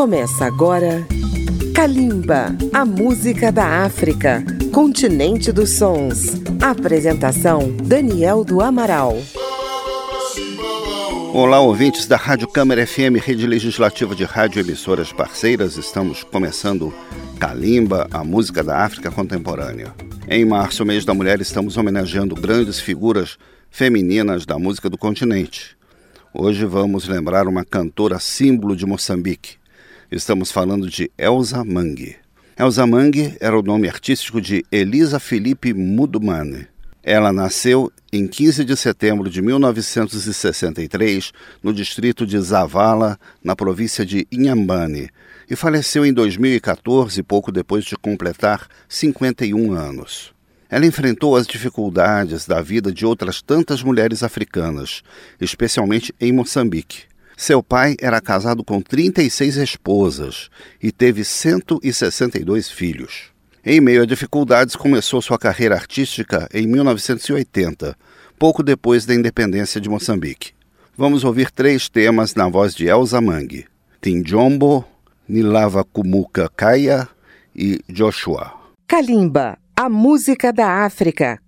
Começa agora Kalimba, a música da África, continente dos sons. Apresentação Daniel do Amaral. Olá, ouvintes da Rádio Câmara FM, rede legislativa de rádio emissoras parceiras. Estamos começando Kalimba, a música da África contemporânea. Em março, mês da mulher, estamos homenageando grandes figuras femininas da música do continente. Hoje vamos lembrar uma cantora símbolo de Moçambique, Estamos falando de Elza Mangue. Elza Mangue era o nome artístico de Elisa Felipe Mudumane. Ela nasceu em 15 de setembro de 1963 no distrito de Zavala, na província de Inhambane, e faleceu em 2014, pouco depois de completar 51 anos. Ela enfrentou as dificuldades da vida de outras tantas mulheres africanas, especialmente em Moçambique. Seu pai era casado com 36 esposas e teve 162 filhos. Em meio a dificuldades, começou sua carreira artística em 1980, pouco depois da independência de Moçambique. Vamos ouvir três temas na voz de Elza Mangue: Tinjombo, Nilava Kumuka Kaya e Joshua. Kalimba, a música da África.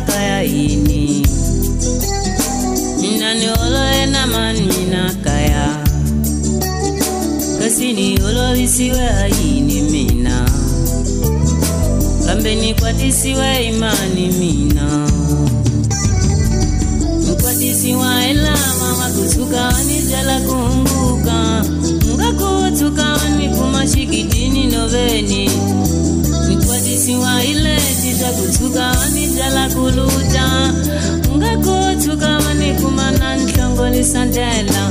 kaya ini Mina ni olo ena man mina kaya. Kasi ni olo isiwe aini mina. Kambe ni kwatisiwe imani mina. Mkwatisiwa ela mama kusuka wanijala kumbuka. Ngakuwa tukawa ni kumashikidini noveni Siwa ile tija kutuka tichakutuka wanijala kuluta ungako tuka wanikumana nhlongolisandela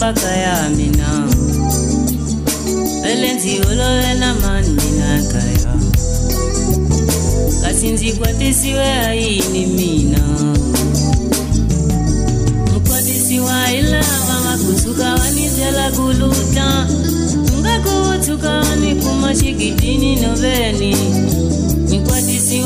mpaka ya mina. Elenzi ololena manina kaya. Kasinzi kwatisiwe aini mina. Mukwatisiwa ilava makusuka wanizela kuluta. Ngakuvutuka wani kumashikitini noveni nikwatisi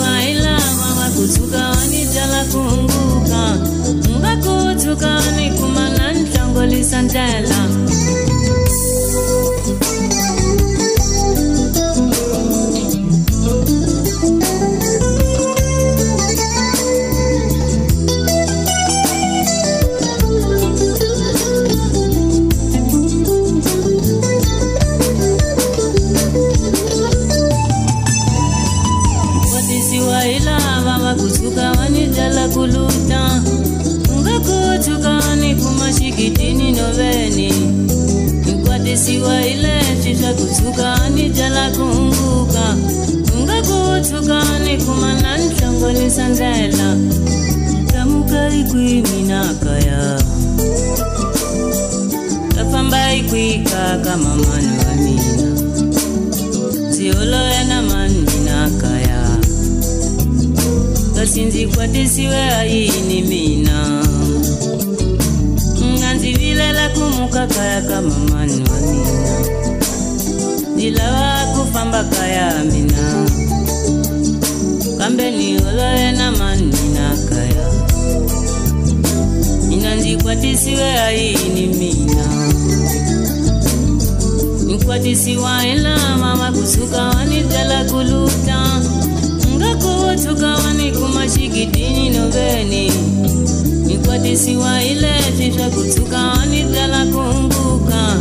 kwika kama mwana wa mina. Tioloya na mani naka ya kasinzikwatisiwe ayini mina. Nganzivilela kumukakaya kama mani wa mina. Ndilava kufamba kaya mina. Kambe nioloya na mani naka ya ina nzikwatisiwe ayini mina watisiwaela mama kusukawani dala kuluta ngakuwotukawani kumashigidini noveni mikwatisiwaile fifya kutukawani dala kumbuka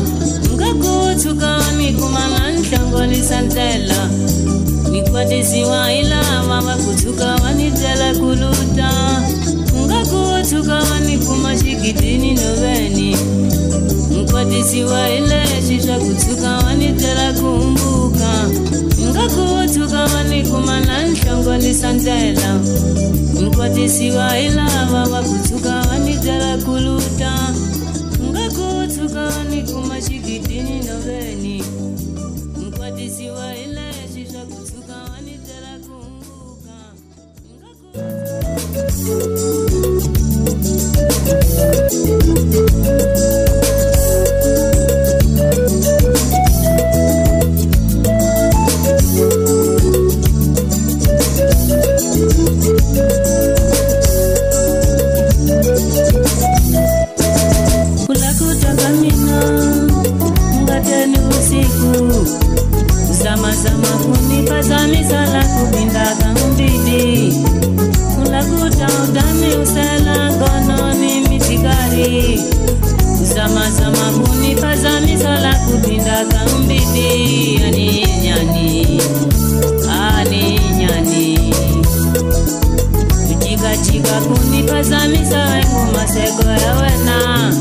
ngakuwotukawani kumana siwa mikwatisiwaila mama kutukawani dala kuluta ngakuwotukawani kumashigidini noveni ndisiwaeleshisha kutsukawa nitela kumbuka. Ingakuwotsukawa nikumana nhlongo lisandela inkwatisiwa ilava va kutsukawa nitela kuluta. Ingakuwotsukawa nikuma xigidini noveni inkwatisiwa ileshisha kutsukawa nitela kumbuka. Thank you. amina ungatani usiku. Zamazama kunipazamizala kupindaga umbidi ulakuta udami usela gononi mitigari zama zama kunipa zami salaku binda zamazama kunipazamizala kupindaga umbidi aninyani aninyani jigajigakunipaza misa wengu masego yawena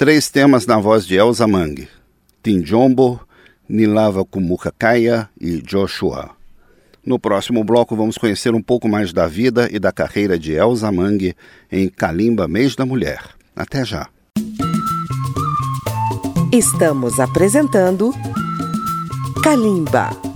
Três temas na voz de Elza Mang, Tinjombo, Nilava Kumukakaya e Joshua. No próximo bloco vamos conhecer um pouco mais da vida e da carreira de Elza Mang em Kalimba Mês da Mulher. Até já. Estamos apresentando Kalimba